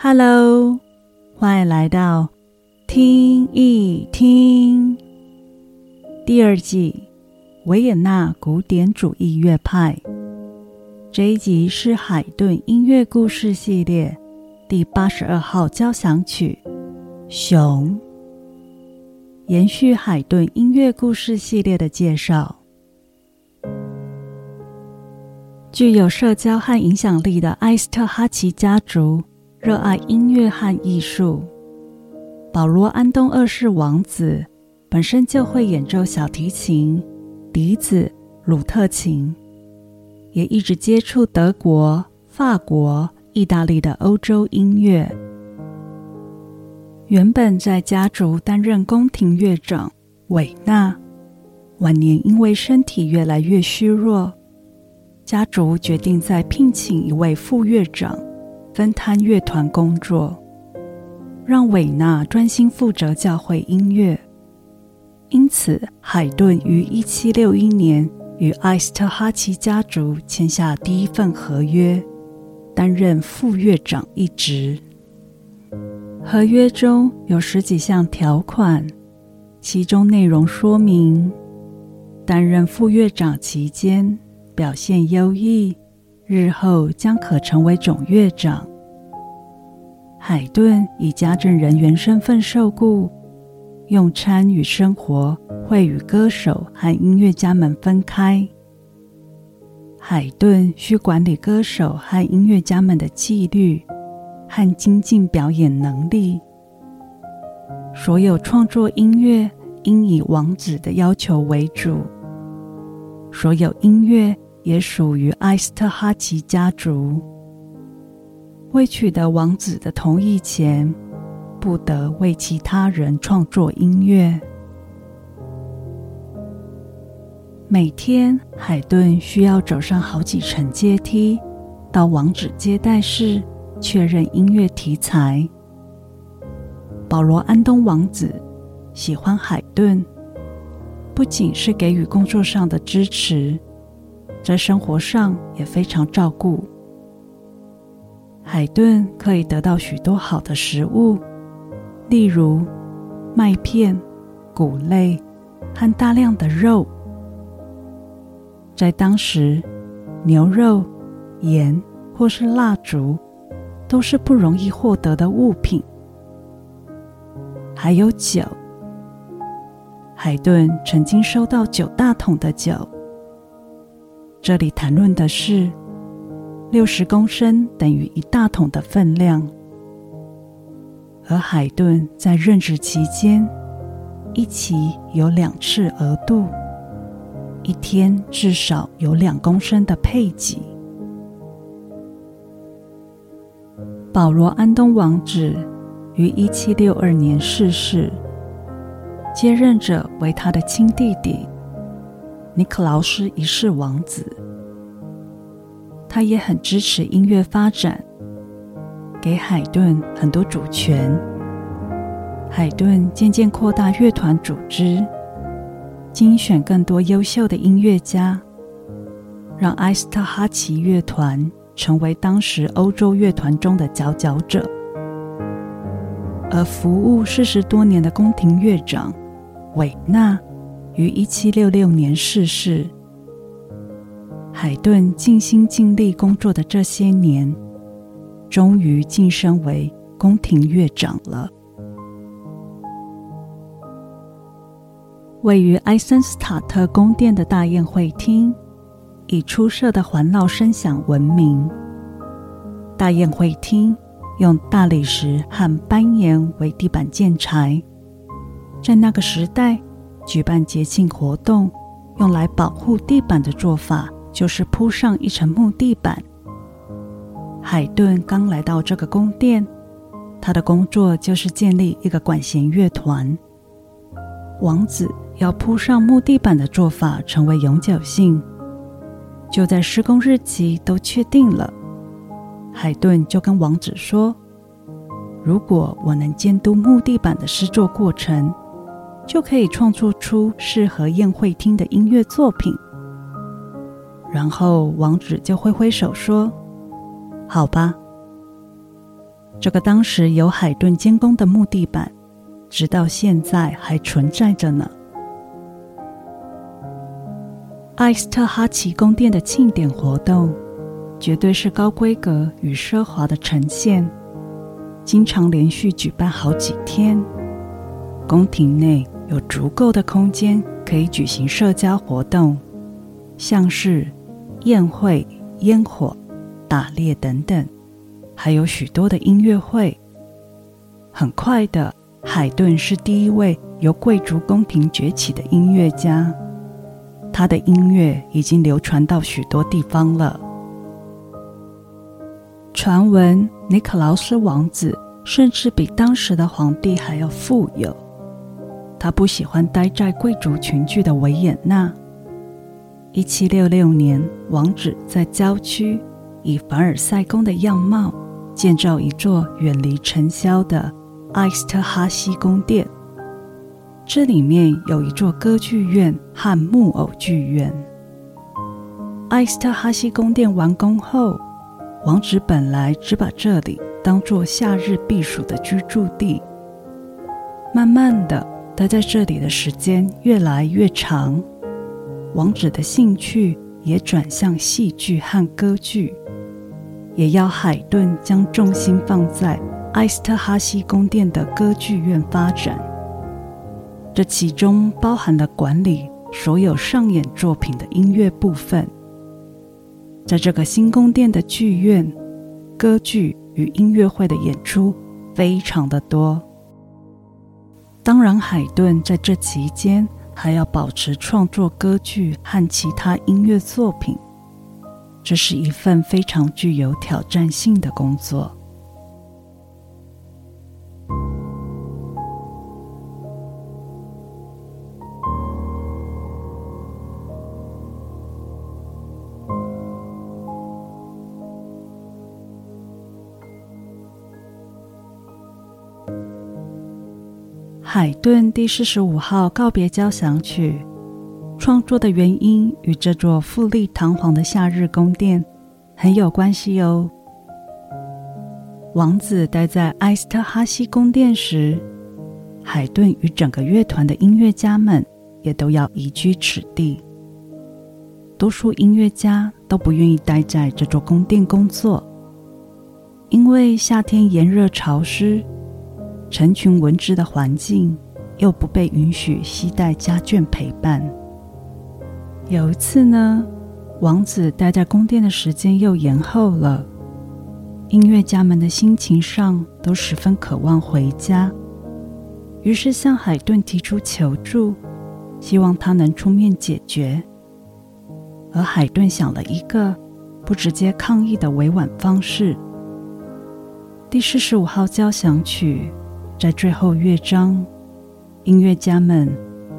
Hello，欢迎来到听一听第二季维也纳古典主义乐派。这一集是海顿音乐故事系列第八十二号交响曲《熊》，延续海顿音乐故事系列的介绍。具有社交和影响力的埃斯特哈奇家族。热爱音乐和艺术，保罗·安东二世王子本身就会演奏小提琴、笛子、鲁特琴，也一直接触德国、法国、意大利的欧洲音乐。原本在家族担任宫廷乐长，韦纳晚年因为身体越来越虚弱，家族决定再聘请一位副乐长。分摊乐团工作，让韦纳专心负责教会音乐。因此，海顿于一七六一年与艾斯特哈奇家族签下第一份合约，担任副乐长一职。合约中有十几项条款，其中内容说明，担任副乐长期间表现优异。日后将可成为总乐长。海顿以家政人员身份受雇，用餐与生活会与歌手和音乐家们分开。海顿需管理歌手和音乐家们的纪律和精进表演能力。所有创作音乐应以王子的要求为主。所有音乐。也属于埃斯特哈奇家族。未取得王子的同意前，不得为其他人创作音乐。每天，海顿需要走上好几层阶梯，到王子接待室确认音乐题材。保罗·安东王子喜欢海顿，不仅是给予工作上的支持。在生活上也非常照顾。海顿可以得到许多好的食物，例如麦片、谷类和大量的肉。在当时，牛肉、盐或是蜡烛都是不容易获得的物品。还有酒，海顿曾经收到九大桶的酒。这里谈论的是六十公升等于一大桶的分量，而海顿在任职期间，一期有两次额度，一天至少有两公升的配给。保罗·安东王子于一七六二年逝世，接任者为他的亲弟弟。尼克劳斯一世王子，他也很支持音乐发展，给海顿很多主权。海顿渐渐扩大乐团组织，精选更多优秀的音乐家，让埃斯特哈奇乐团成为当时欧洲乐团中的佼佼者。而服务四十多年的宫廷乐长韦纳。于一七六六年逝世。海顿尽心尽力工作的这些年，终于晋升为宫廷乐长了。位于埃森斯塔特宫殿的大宴会厅，以出色的环绕声响闻名。大宴会厅用大理石和斑岩为地板建材，在那个时代。举办节庆活动，用来保护地板的做法就是铺上一层木地板。海顿刚来到这个宫殿，他的工作就是建立一个管弦乐团。王子要铺上木地板的做法成为永久性，就在施工日期都确定了，海顿就跟王子说：“如果我能监督木地板的施作过程。”就可以创作出适合宴会厅的音乐作品。然后王子就挥挥手说：“好吧。”这个当时由海顿监工的木地板，直到现在还存在着呢。艾斯特哈奇宫殿的庆典活动，绝对是高规格与奢华的呈现，经常连续举办好几天。宫廷内有足够的空间可以举行社交活动，像是宴会、烟火、打猎等等。还有许多的音乐会。很快的，海顿是第一位由贵族宫廷崛起的音乐家，他的音乐已经流传到许多地方了。传闻尼克劳斯王子甚至比当时的皇帝还要富有，他不喜欢待在贵族群聚的维也纳。一七六六年，王子在郊区以凡尔赛宫的样貌。建造一座远离尘嚣的埃斯特哈西宫殿，这里面有一座歌剧院和木偶剧院。埃斯特哈西宫殿完工后，王子本来只把这里当做夏日避暑的居住地，慢慢的待在这里的时间越来越长，王子的兴趣也转向戏剧和歌剧。也要海顿将重心放在埃斯特哈西宫殿的歌剧院发展，这其中包含了管理所有上演作品的音乐部分。在这个新宫殿的剧院，歌剧与音乐会的演出非常的多。当然，海顿在这期间还要保持创作歌剧和其他音乐作品。这是一份非常具有挑战性的工作。海顿第四十五号告别交响曲。创作的原因与这座富丽堂皇的夏日宫殿很有关系哦。王子待在埃斯特哈西宫殿时，海顿与整个乐团的音乐家们也都要移居此地。多数音乐家都不愿意待在这座宫殿工作，因为夏天炎热潮湿，成群蚊子的环境又不被允许携带家眷陪伴。有一次呢，王子待在宫殿的时间又延后了，音乐家们的心情上都十分渴望回家，于是向海顿提出求助，希望他能出面解决。而海顿想了一个不直接抗议的委婉方式。第四十五号交响曲在最后乐章，音乐家们。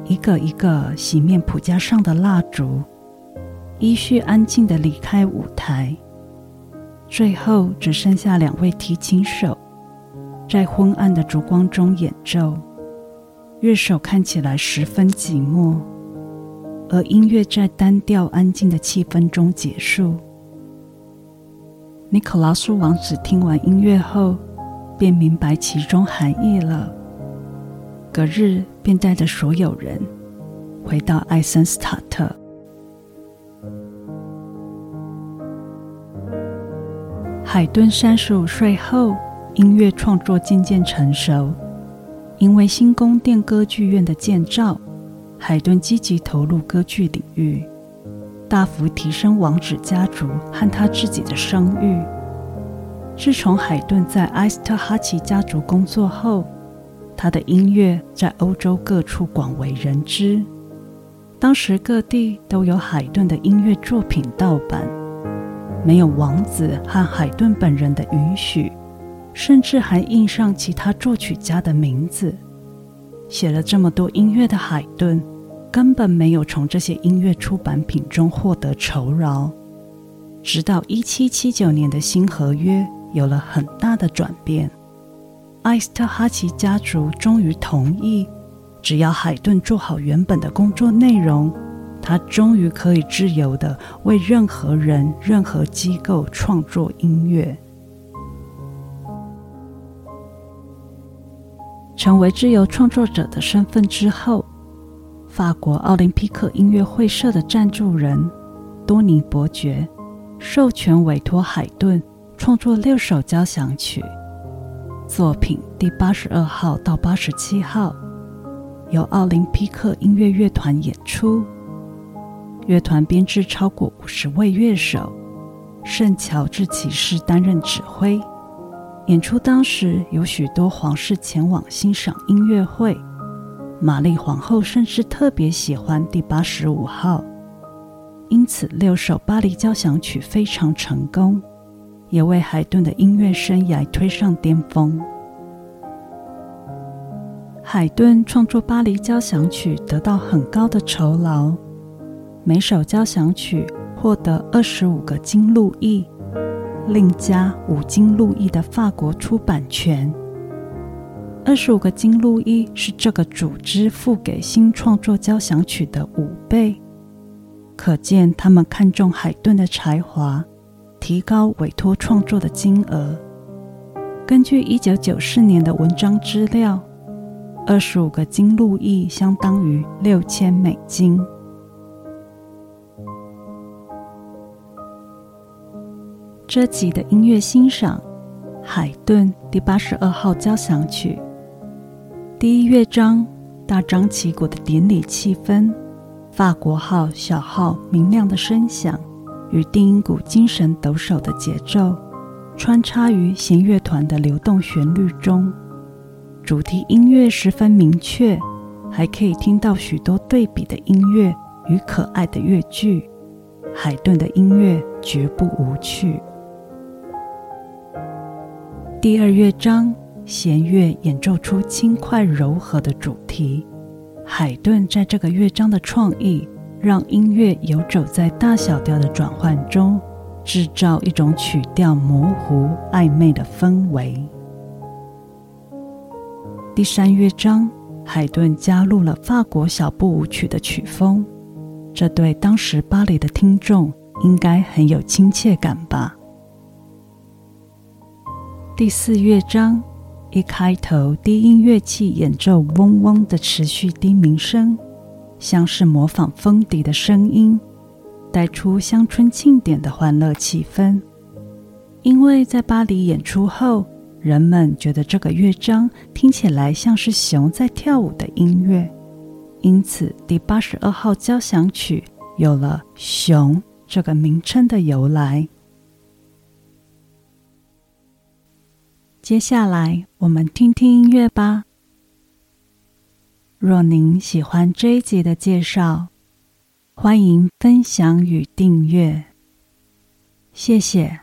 一个一个熄灭谱架上的蜡烛，依序安静的离开舞台。最后只剩下两位提琴手在昏暗的烛光中演奏。乐手看起来十分寂寞，而音乐在单调安静的气氛中结束。尼可拉斯王子听完音乐后，便明白其中含义了。隔日，便带着所有人回到艾森斯塔特。海顿三十五岁后，音乐创作渐渐成熟。因为新宫殿歌剧院的建造，海顿积极投入歌剧领域，大幅提升王子家族和他自己的声誉。自从海顿在埃斯特哈奇家族工作后，他的音乐在欧洲各处广为人知，当时各地都有海顿的音乐作品盗版，没有王子和海顿本人的允许，甚至还印上其他作曲家的名字。写了这么多音乐的海顿，根本没有从这些音乐出版品中获得酬劳。直到一七七九年的新合约有了很大的转变。埃斯特哈奇家族终于同意，只要海顿做好原本的工作内容，他终于可以自由的为任何人、任何机构创作音乐。成为自由创作者的身份之后，法国奥林匹克音乐会社的赞助人多尼伯爵授权委托海顿创作六首交响曲，作品第八十二号到八十七号由奥林匹克音乐乐团演出，乐团编制超过五十位乐手，圣乔治骑士担任指挥。演出当时有许多皇室前往欣赏音乐会，玛丽皇后甚至特别喜欢第八十五号，因此六首巴黎交响曲非常成功，也为海顿的音乐生涯推上巅峰。海顿创作巴黎交响曲得到很高的酬劳，每首交响曲获得二十五个金路易。另加五金路易的法国出版权，二十五个金路易是这个组织付给新创作交响曲的五倍，可见他们看重海顿的才华，提高委托创作的金额。根据一九九四年的文章资料，二十五个金路易相当于六千美金。这集的音乐欣赏，海顿第八十二号交响曲第一乐章，大张旗鼓的典礼气氛，法国号、小号明亮的声响与定音鼓精神抖擞的节奏，穿插于弦乐团的流动旋律中，主题音乐十分明确，还可以听到许多对比的音乐与可爱的乐句。海顿的音乐绝不无趣。第二乐章，弦乐演奏出轻快柔和的主题。海顿在这个乐章的创意，让音乐游走在大小调的转换中，制造一种曲调模糊暧昧的氛围。第三乐章，海顿加入了法国小步舞曲的曲风，这对当时巴黎的听众应该很有亲切感吧。第四乐章一开头，低音乐器演奏嗡嗡的持续低鸣声，像是模仿风笛的声音，带出乡村庆典的欢乐气氛。因为在巴黎演出后，人们觉得这个乐章听起来像是熊在跳舞的音乐，因此第八十二号交响曲有了“熊”这个名称的由来。接下来，我们听听音乐吧。若您喜欢这一集的介绍，欢迎分享与订阅，谢谢。